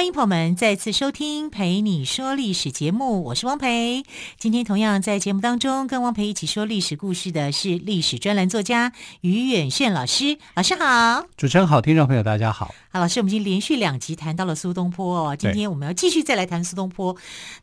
欢迎朋友们再次收听《陪你说历史》节目，我是汪培。今天同样在节目当中跟汪培一起说历史故事的是历史专栏作家于远炫老师，老师好。主持人好，听众朋友大家好。好，老师，我们已经连续两集谈到了苏东坡哦，今天我们要继续再来谈苏东坡。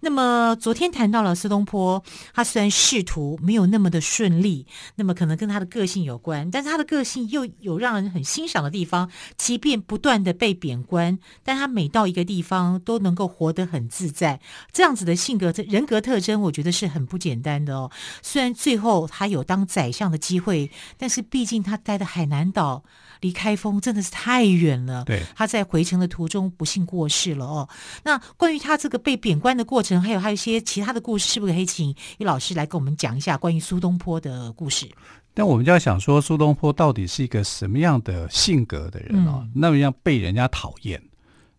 那么昨天谈到了苏东坡，他虽然仕途没有那么的顺利，那么可能跟他的个性有关，但是他的个性又有让人很欣赏的地方，即便不断的被贬官，但他每到一个地方都能够活得很自在。这样子的性格、人格特征，我觉得是很不简单的哦。虽然最后他有当宰相的机会，但是毕竟他待的海南岛。离开封真的是太远了。对，他在回程的途中不幸过世了哦。那关于他这个被贬官的过程，还有还有一些其他的故事，是不是可以请于老师来跟我们讲一下关于苏东坡的故事？但我们就要想说，苏东坡到底是一个什么样的性格的人哦？嗯、那么样被人家讨厌？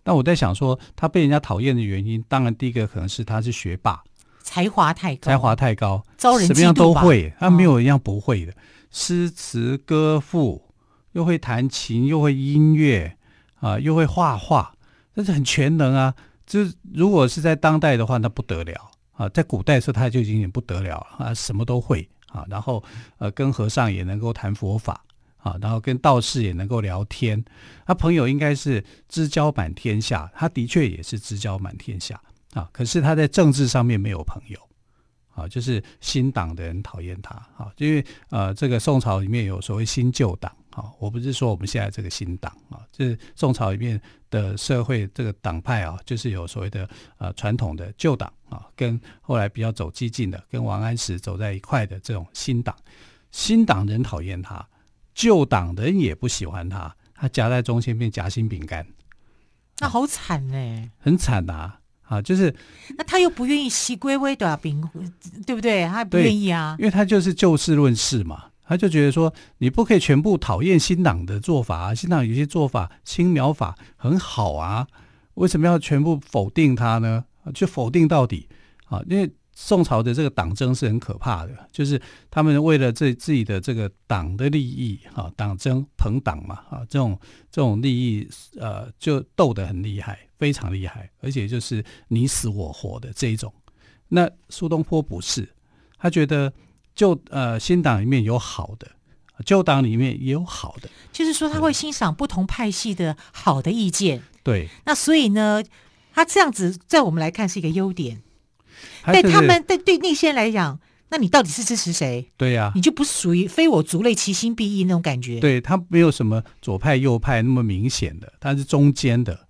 那我在想说，他被人家讨厌的原因，当然第一个可能是他是学霸，才华太高，才华太高，招人什么样都会，他没有一样不会的，诗词歌赋。又会弹琴，又会音乐，啊，又会画画，这是很全能啊！这如果是在当代的话，那不得了啊！在古代的时候，他就已经不得了啊，什么都会啊。然后呃，跟和尚也能够谈佛法啊，然后跟道士也能够聊天。他朋友应该是知交满天下，他的确也是知交满天下啊。可是他在政治上面没有朋友啊，就是新党的人讨厌他啊，因为呃，这个宋朝里面有所谓新旧党。啊，我不是说我们现在这个新党啊，就是宋朝里面的社会这个党派啊，就是有所谓的呃传统的旧党啊，跟后来比较走激进的，跟王安石走在一块的这种新党。新党人讨厌他，旧党的人也不喜欢他，他夹在中间变夹心饼干，那好惨呢，很惨呐啊，啊，就是那他又不愿意习归微的饼，对不对？他不愿意啊，因为他就是就事论事嘛。他就觉得说，你不可以全部讨厌新党的做法啊，新党有些做法青苗法很好啊，为什么要全部否定他呢？就否定到底啊？因为宋朝的这个党争是很可怕的，就是他们为了这自己的这个党的利益啊，党争朋党嘛啊，这种这种利益呃，就斗得很厉害，非常厉害，而且就是你死我活的这一种。那苏东坡不是，他觉得。旧呃，新党里面有好的，旧党里面也有好的，就是说他会欣赏不同派系的好的意见。对，那所以呢，他这样子在我们来看是一个优点，对他们对对那些人来讲，那你到底是支持谁？对呀、啊，你就不属于非我族类，其心必异那种感觉。对，他没有什么左派右派那么明显的，他是中间的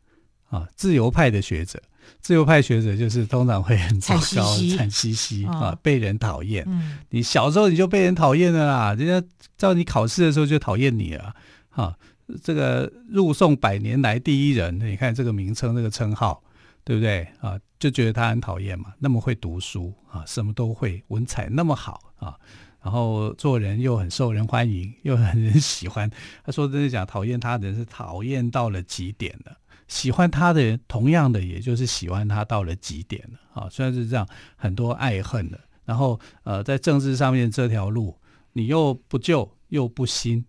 啊，自由派的学者。自由派学者就是通常会很糟糕、惨兮兮啊，被人讨厌。嗯、你小时候你就被人讨厌了啦，人家照你考试的时候就讨厌你了。哈、啊，这个入宋百年来第一人，你看这个名称、这个称号，对不对啊？就觉得他很讨厌嘛。那么会读书啊，什么都会，文采那么好啊，然后做人又很受人欢迎，又很人喜欢。他说真的讲，讨厌他的人是讨厌到了极点了。喜欢他的人，同样的，也就是喜欢他到了极点了啊！虽然是这样，很多爱恨的。然后，呃，在政治上面这条路，你又不旧又不新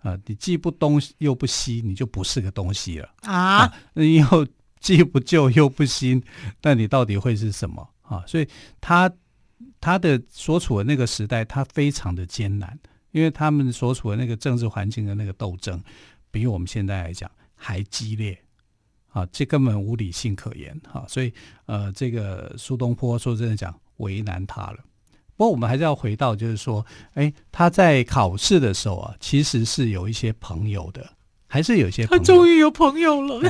啊，你既不东又不西，你就不是个东西了啊！啊你又既不旧又不新，那你到底会是什么啊？所以他他的所处的那个时代，他非常的艰难，因为他们所处的那个政治环境的那个斗争，比我们现在来讲还激烈。啊，这根本无理性可言哈，所以呃，这个苏东坡说真的讲为难他了。不过我们还是要回到，就是说，哎，他在考试的时候啊，其实是有一些朋友的，还是有一些朋友。他终于有朋友了。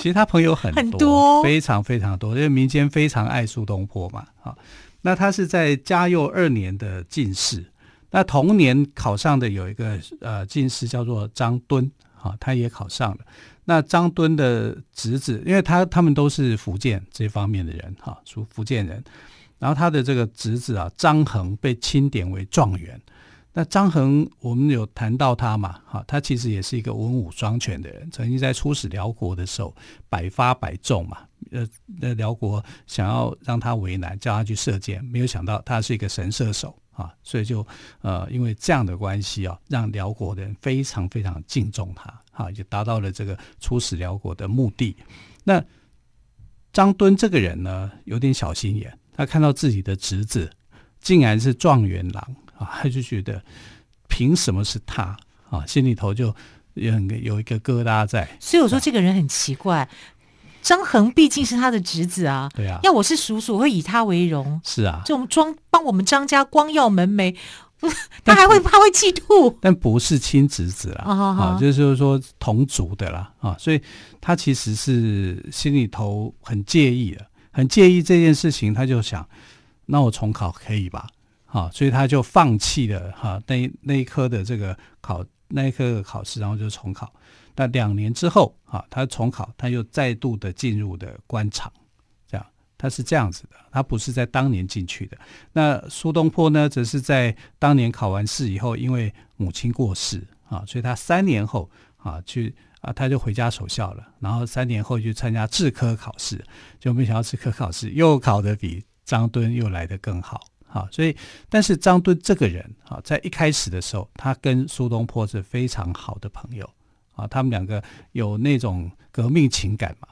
其实他朋友很多，很多非常非常多，因为民间非常爱苏东坡嘛。啊，那他是在嘉佑二年的进士，那同年考上的有一个呃进士叫做张敦，啊，他也考上了。那张敦的侄子，因为他他们都是福建这方面的人哈，属福建人。然后他的这个侄子啊张衡被钦点为状元。那张衡我们有谈到他嘛？哈，他其实也是一个文武双全的人，曾经在出使辽国的时候百发百中嘛。呃，那辽国想要让他为难，叫他去射箭，没有想到他是一个神射手啊，所以就呃因为这样的关系啊，让辽国的人非常非常敬重他，哈，就达到了这个出使辽国的目的。那张敦这个人呢，有点小心眼，他看到自己的侄子竟然是状元郎啊，他就觉得凭什么是他啊？心里头就有有一个疙瘩在。所以我说这个人很奇怪。张衡毕竟是他的侄子啊，对啊，要我是叔叔，我会以他为荣。是啊，这种装帮我们张家光耀门楣，他还会他会嫉妒，但不是亲侄子啦，啊，就是说同族的啦，啊，所以他其实是心里头很介意的，很介意这件事情，他就想，那我重考可以吧？啊，所以他就放弃了哈那那一科的这个考那一科的考试，然后就重考。那两年之后，啊，他重考，他又再度的进入的官场，这样，他是这样子的，他不是在当年进去的。那苏东坡呢，则是在当年考完试以后，因为母亲过世啊，所以他三年后啊去啊，他就回家守孝了。然后三年后去参加制科考试，就没想到制科考试又考得比张敦又来得更好，啊，所以，但是张敦这个人啊，在一开始的时候，他跟苏东坡是非常好的朋友。啊，他们两个有那种革命情感嘛？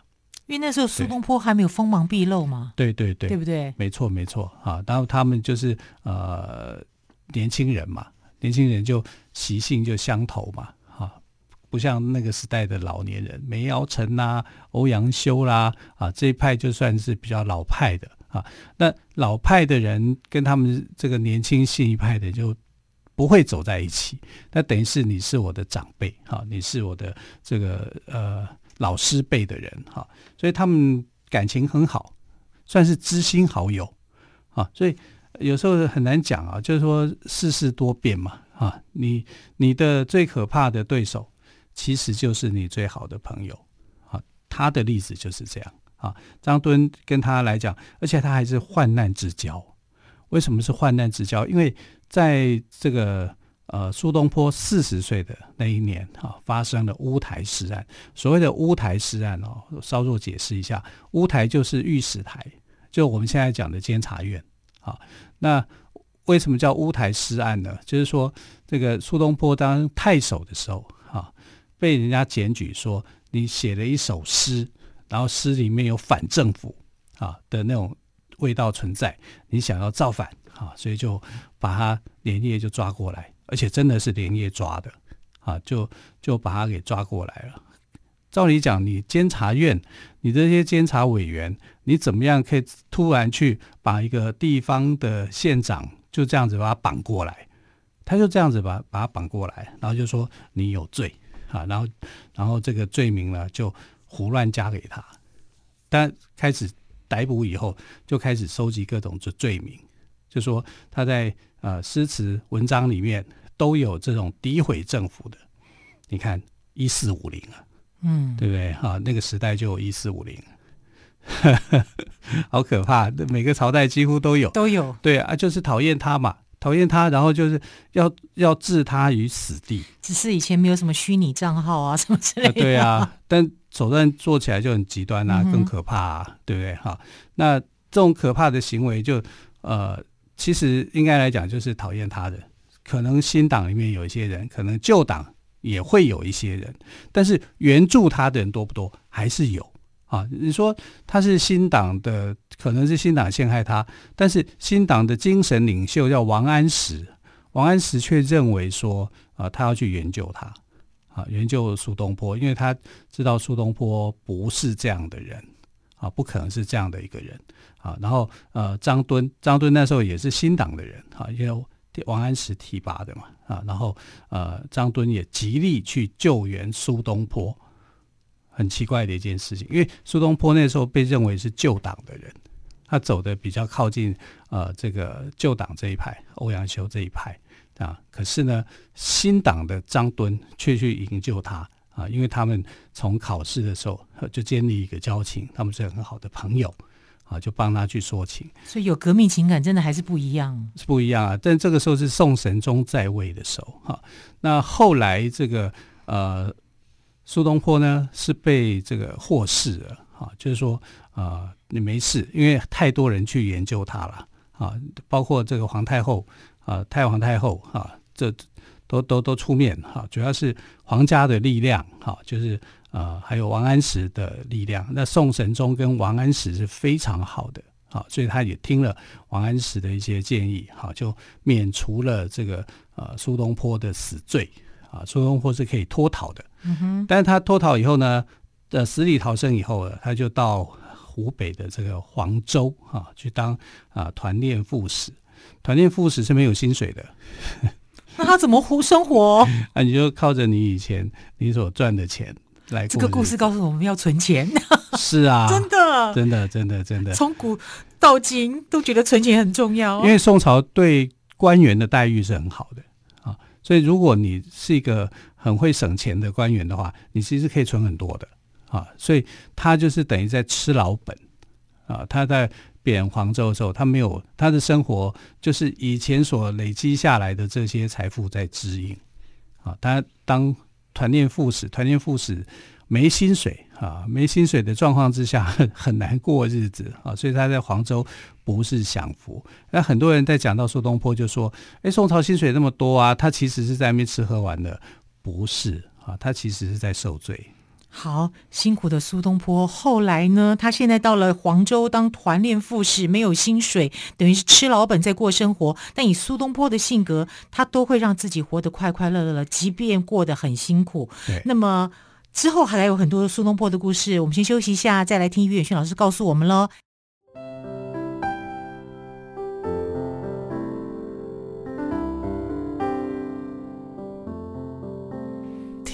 因为那时候苏东坡还没有锋芒毕露嘛。对对对，对不对？没错没错啊。然后他们就是呃年轻人嘛，年轻人就习性就相投嘛，哈、啊，不像那个时代的老年人，梅尧臣啦、欧阳修啦啊这一派就算是比较老派的啊。那老派的人跟他们这个年轻新一派的就。不会走在一起，那等于是你是我的长辈哈，你是我的这个呃老师辈的人哈，所以他们感情很好，算是知心好友啊。所以有时候很难讲啊，就是说世事多变嘛啊。你你的最可怕的对手，其实就是你最好的朋友啊。他的例子就是这样啊。张敦跟他来讲，而且他还是患难之交。为什么是患难之交？因为在这个呃苏东坡四十岁的那一年啊，发生了乌台诗案。所谓的乌台诗案哦，稍作解释一下，乌台就是御史台，就我们现在讲的监察院啊。那为什么叫乌台诗案呢？就是说，这个苏东坡当太守的时候啊，被人家检举说你写了一首诗，然后诗里面有反政府啊的那种味道存在，你想要造反。啊，所以就把他连夜就抓过来，而且真的是连夜抓的，啊，就就把他给抓过来了。照理讲，你监察院，你这些监察委员，你怎么样可以突然去把一个地方的县长就这样子把他绑过来？他就这样子把把他绑过来，然后就说你有罪啊，然后然后这个罪名呢就胡乱加给他。但开始逮捕以后，就开始收集各种罪罪名。就说他在呃诗词文章里面都有这种诋毁政府的，你看一四五零啊，嗯，对不对？哈，那个时代就有一四五零，好可怕！每个朝代几乎都有，都有。对啊，就是讨厌他嘛，讨厌他，然后就是要要置他于死地。只是以前没有什么虚拟账号啊，什么之类的。对啊，但手段做起来就很极端啊，更可怕啊，嗯、对不对？哈，那这种可怕的行为就呃。其实应该来讲，就是讨厌他的，可能新党里面有一些人，可能旧党也会有一些人，但是援助他的人多不多？还是有啊。你说他是新党的，可能是新党陷害他，但是新党的精神领袖叫王安石，王安石却认为说啊，他要去援救他啊，援救苏东坡，因为他知道苏东坡不是这样的人啊，不可能是这样的一个人。啊，然后呃，张敦，张敦那时候也是新党的人啊，因为王安石提拔的嘛啊，然后呃，张敦也极力去救援苏东坡，很奇怪的一件事情，因为苏东坡那时候被认为是旧党的人，他走的比较靠近呃这个旧党这一派，欧阳修这一派啊，可是呢，新党的张敦却去营救他啊，因为他们从考试的时候就建立一个交情，他们是很好的朋友。啊，就帮他去说情。所以有革命情感，真的还是不一样，是不一样啊。但这个时候是宋神宗在位的时候，哈。那后来这个呃苏东坡呢是被这个获释了，哈，就是说啊、呃、你没事，因为太多人去研究他了，啊，包括这个皇太后啊，太皇太后啊，这都都都出面哈，主要是皇家的力量，哈，就是。啊、呃，还有王安石的力量。那宋神宗跟王安石是非常好的，啊，所以他也听了王安石的一些建议，好，就免除了这个呃苏东坡的死罪，啊，苏东坡是可以脱逃的。嗯哼。但是他脱逃以后呢，呃，死里逃生以后，他就到湖北的这个黄州啊，去当啊团练副使。团练副使是没有薪水的。那他怎么活生活？那 你就靠着你以前你所赚的钱。来这个故事告诉我们要存钱，是啊，真的，真的，真的，真的，从古到今都觉得存钱很重要。因为宋朝对官员的待遇是很好的啊，所以如果你是一个很会省钱的官员的话，你其实可以存很多的啊。所以他就是等于在吃老本啊。他在贬黄州的时候，他没有他的生活，就是以前所累积下来的这些财富在支应啊。他当。团练副使，团练副使没薪水啊，没薪水的状况之下很，很难过日子啊，所以他在黄州不是享福。那很多人在讲到苏东坡，就说：“哎，宋朝薪水那么多啊，他其实是在那边吃喝玩乐，不是啊，他其实是在受罪。”好辛苦的苏东坡，后来呢？他现在到了黄州当团练副使，没有薪水，等于是吃老本在过生活。但以苏东坡的性格，他都会让自己活得快快乐乐的，即便过得很辛苦。对。那么之后还有很多苏东坡的故事，我们先休息一下，再来听于远轩老师告诉我们喽。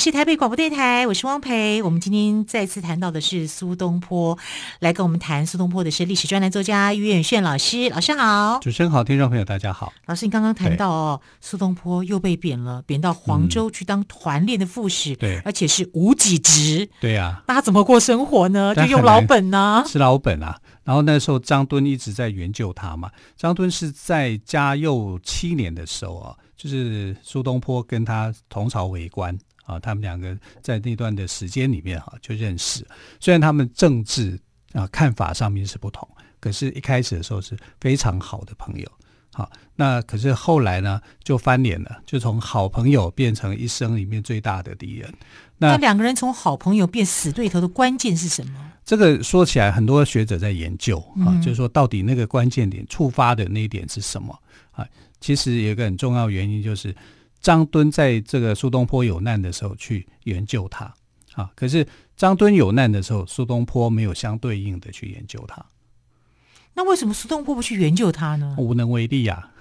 是台北广播电台，我是汪培。我们今天再次谈到的是苏东坡，来跟我们谈苏东坡的是历史专栏作家于远炫老师。老师好，主持人好，听众朋友大家好。老师，你刚刚谈到哦，苏东坡又被贬了，贬到黄州去当团练的副使，对、嗯，而且是无给职。对呀、啊，那他怎么过生活呢？就用老本呢？是老本啊。然后那时候张敦一直在援救他嘛。张敦是在嘉佑七年的时候啊，就是苏东坡跟他同朝为官。啊，他们两个在那段的时间里面哈就认识，虽然他们政治啊看法上面是不同，可是一开始的时候是非常好的朋友。好，那可是后来呢就翻脸了，就从好朋友变成一生里面最大的敌人。那，那两个人从好朋友变死对头的关键是什么？这个说起来，很多学者在研究啊，就是说到底那个关键点触发的那一点是什么啊？其实有一个很重要原因就是。张敦在这个苏东坡有难的时候去援救他，啊，可是张敦有难的时候，苏东坡没有相对应的去援救他。那为什么苏东坡不去援救他呢？无能为力啊，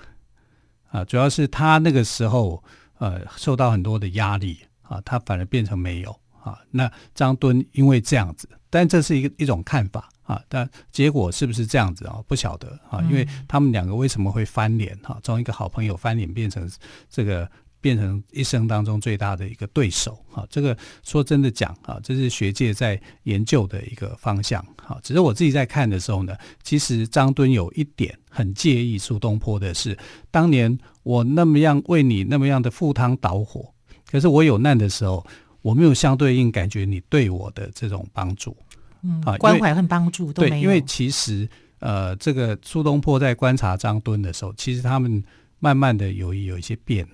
啊，主要是他那个时候呃受到很多的压力啊，他反而变成没有啊。那张敦因为这样子，但这是一个一种看法。啊，但结果是不是这样子啊？不晓得啊，因为他们两个为什么会翻脸？哈，从一个好朋友翻脸变成这个，变成一生当中最大的一个对手。哈，这个说真的讲啊，这是学界在研究的一个方向。哈，只是我自己在看的时候呢，其实张敦有一点很介意苏东坡的是，当年我那么样为你那么样的赴汤蹈火，可是我有难的时候，我没有相对应感觉你对我的这种帮助。嗯，关怀和帮助都没有。对，因为其实呃，这个苏东坡在观察张敦的时候，其实他们慢慢的有有一些变，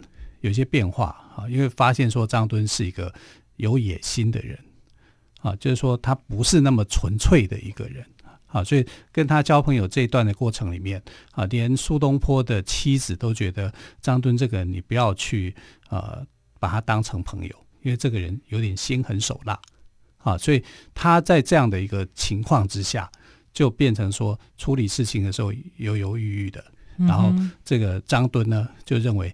有一些变化啊。因为发现说张敦是一个有野心的人啊，就是说他不是那么纯粹的一个人啊，所以跟他交朋友这一段的过程里面啊，连苏东坡的妻子都觉得张敦这个人你不要去呃把他当成朋友，因为这个人有点心狠手辣啊，所以他在这样的一个情况之下，就变成说处理事情的时候犹犹豫豫的。然后这个张敦呢就认为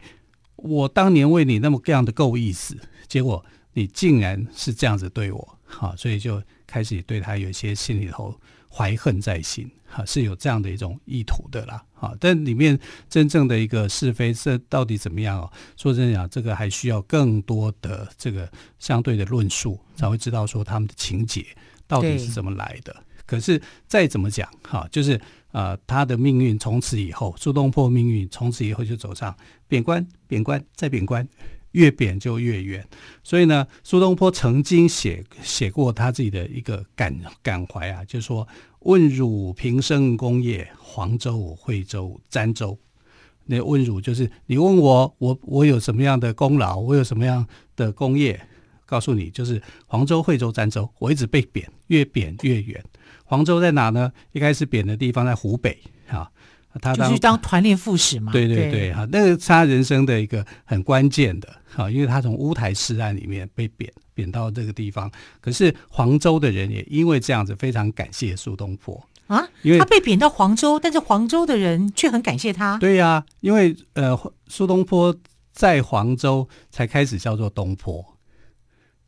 我当年为你那么这样的够意思，结果你竟然是这样子对我，好，所以就开始对他有一些心里头怀恨在心，哈，是有这样的一种意图的啦，好，但里面真正的一个是非是到底怎么样哦？说真的讲，这个还需要更多的这个相对的论述，才会知道说他们的情节到底是怎么来的。可是再怎么讲，哈，就是。啊、他的命运从此以后，苏东坡命运从此以后就走上贬官、贬官再贬官，越贬就越远。所以呢，苏东坡曾经写写过他自己的一个感感怀啊，就是说：“问汝平生功业，黄州、惠州、儋州。”那问汝就是你问我，我我有什么样的功劳，我有什么样的功业？告诉你，就是黄州、惠州、儋州，我一直被贬，越贬越远。黄州在哪呢？一开始贬的地方在湖北，哈，他当就是当团练副使嘛。对对对，哈，那个是他人生的一个很关键的，哈，因为他从乌台诗案里面被贬贬到这个地方。可是黄州的人也因为这样子非常感谢苏东坡啊，因为他被贬到黄州，但是黄州的人却很感谢他。对呀、啊，因为呃，苏东坡在黄州才开始叫做东坡，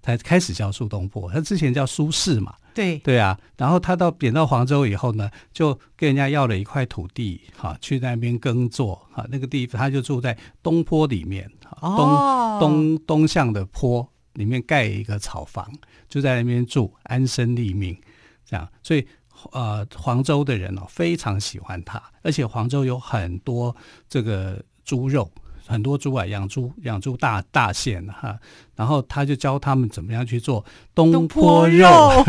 才开始叫苏东坡，他之前叫苏轼嘛。对对啊，然后他到贬到黄州以后呢，就跟人家要了一块土地，哈，去那边耕作，哈，那个地方他就住在东坡里面，哦、东东东向的坡里面盖一个草房，就在那边住，安身立命，这样，所以呃，黄州的人哦非常喜欢他，而且黄州有很多这个猪肉。很多猪啊，养猪养猪大大县哈，然后他就教他们怎么样去做东坡肉，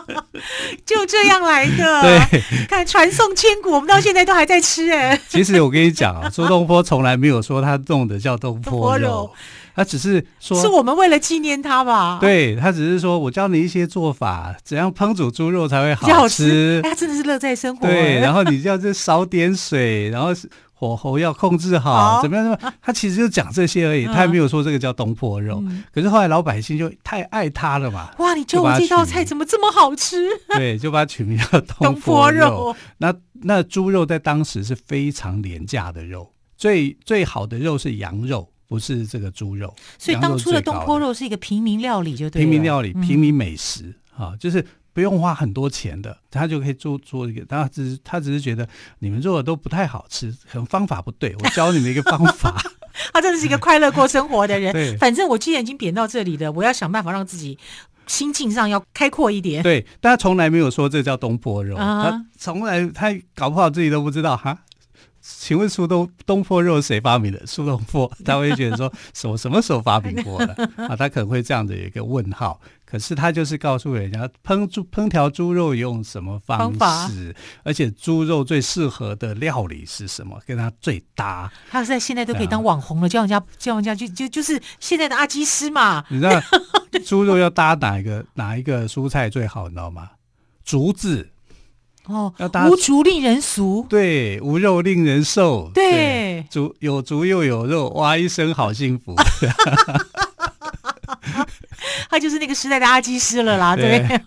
就这样来的。对，看传颂千古，我们到现在都还在吃哎。其实我跟你讲啊，苏东坡从来没有说他弄的叫东坡肉，他只是说是我们为了纪念他吧。对，他只是说我教你一些做法，怎样烹煮猪肉才会好吃。好吃哎，他真的是乐在生活。对，然后你就要这少点水，然后是。火候要控制好，好怎么样？怎么样？他其实就讲这些而已，嗯、他也没有说这个叫东坡肉。嗯、可是后来老百姓就太爱他了嘛。哇，你觉得我这道菜怎么这么好吃？对，就把它取名叫东 坡肉。那那猪肉在当时是非常廉价的肉，最最好的肉是羊肉，不是这个猪肉。所以当初的东坡肉是一个平民料理，就对了。平民料理，平民美食啊、嗯，就是。不用花很多钱的，他就可以做做一个。他只是他只是觉得你们做的都不太好吃，可能方法不对。我教你们一个方法。他真的是一个快乐过生活的人。对，反正我既然已经贬到这里了，我要想办法让自己心境上要开阔一点。对，但他从来没有说这叫东坡肉，uh -huh. 他从来他搞不好自己都不知道哈。请问苏东东坡肉是谁发明的？苏东坡，他会觉得说 什么什么时候发明过的啊？他可能会这样的一个问号。可是他就是告诉人家烹猪烹调猪肉用什么方式方，而且猪肉最适合的料理是什么，跟他最搭。他在现在都可以当网红了，叫人家叫人家就就就是现在的阿基师嘛。你知道猪肉要搭哪一个哪一个蔬菜最好？你知道吗？竹子。哦，无竹令人俗，对，无肉令人瘦，对，竹有竹又有肉，哇，一生好幸福。他就是那个时代的阿基师了啦，对，对，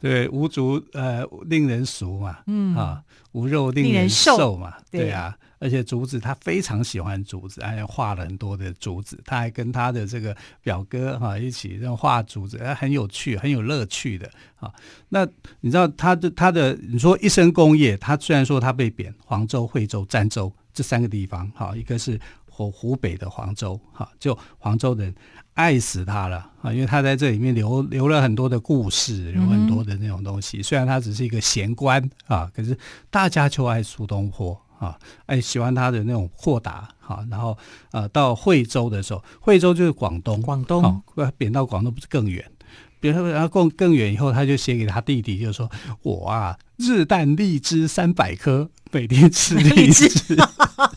对，无竹呃令人俗嘛，嗯。啊，无肉令人瘦嘛，对，对啊。而且竹子他非常喜欢竹子，还画了很多的竹子。他还跟他的这个表哥哈一起这样画竹子，很有趣，很有乐趣的啊。那你知道他的他的你说一生功业，他虽然说他被贬黄州、惠州、儋州这三个地方，哈，一个是湖湖北的黄州，哈，就黄州人爱死他了啊，因为他在这里面留留了很多的故事，有很多的那种东西。虽然他只是一个闲官啊，可是大家就爱苏东坡。啊，哎，喜欢他的那种豁达，哈，然后呃，到惠州的时候，惠州就是广东，广东，贬到广东不是更远？贬到然后更更远以后，他就写给他弟弟，就说：“我啊，日啖荔枝三百颗，每天吃 荔枝，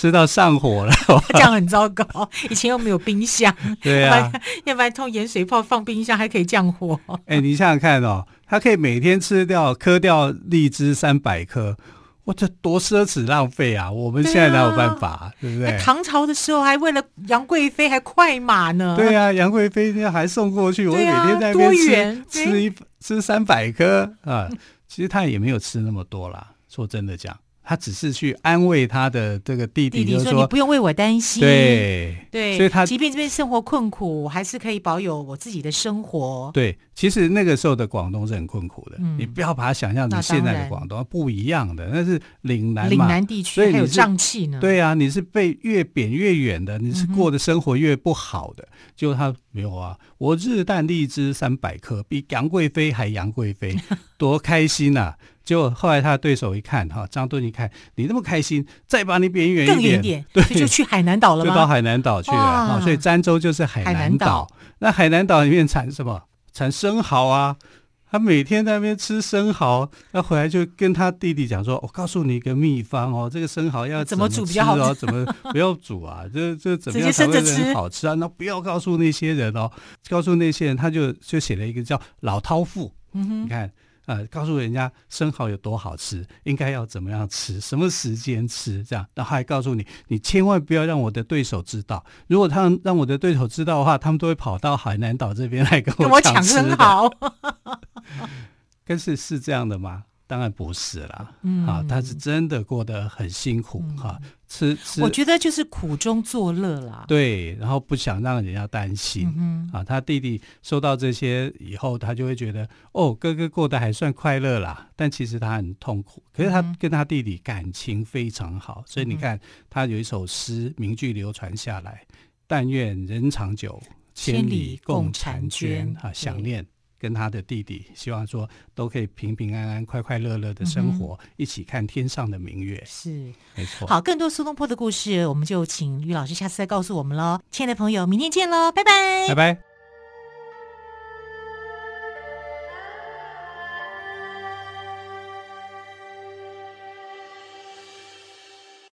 吃到上火了，这样很糟糕。以前又没有冰箱，对啊，要不然通盐水泡放冰箱还可以降火。哎、欸，你想想看哦，他可以每天吃掉磕掉荔枝三百颗。哇，这多奢侈浪费啊！我们现在哪有办法，啊，对，啊、对不对？唐朝的时候还为了杨贵妃还快马呢。对啊，杨贵妃那还送过去，啊、我每天在那边吃吃一吃三百颗啊。其实他也没有吃那么多啦，说真的讲。他只是去安慰他的这个弟弟，就是说，说你不用为我担心。对对，所以他即便这边生活困苦，我还是可以保有我自己的生活。对，其实那个时候的广东是很困苦的，嗯、你不要把它想象成现在的广东不一样的，那是岭南嘛，岭南地区还有瘴气呢。对啊，你是被越贬越远的，你是过的生活越不好的。就、嗯、他没有啊，我日啖荔枝三百颗，比杨贵妃还杨贵妃，多开心呐、啊！结果后来他的对手一看，哈，张敦一看你那么开心，再把你贬远一点，更远点，对，就去海南岛了吗？就到海南岛去了，啊，所以儋州就是海南岛。那海南岛里面产什么？产生蚝啊！他每天在那边吃生蚝，他回来就跟他弟弟讲说：“我告诉你一个秘方哦，这个生蚝要怎么煮比较好哦，怎么不要煮啊？这这怎么样才会很好吃啊？那不要告诉那些人哦，告诉那些人，他就就写了一个叫《老饕赋》，嗯哼，你看。”呃，告诉人家生蚝有多好吃，应该要怎么样吃，什么时间吃，这样，然后还告诉你，你千万不要让我的对手知道。如果他让我的对手知道的话，他们都会跑到海南岛这边来跟我抢生蚝。但是是这样的吗？当然不是啦，嗯，啊，他是真的过得很辛苦哈，嗯啊，吃吃，我觉得就是苦中作乐啦。对，然后不想让人家担心，嗯，啊，他弟弟收到这些以后，他就会觉得哦，哥哥过得还算快乐啦，但其实他很痛苦。可是他跟他弟弟感情非常好，嗯，所以你看他有一首诗名句流传下来：“但愿人长久，千里共婵娟。”啊，想念。跟他的弟弟，希望说都可以平平安安、快快乐乐的生活，嗯，一起看天上的明月。是，没错。好，更多苏东坡的故事，我们就请于老师下次再告诉我们喽。亲爱的朋友，明天见喽，拜拜，拜拜。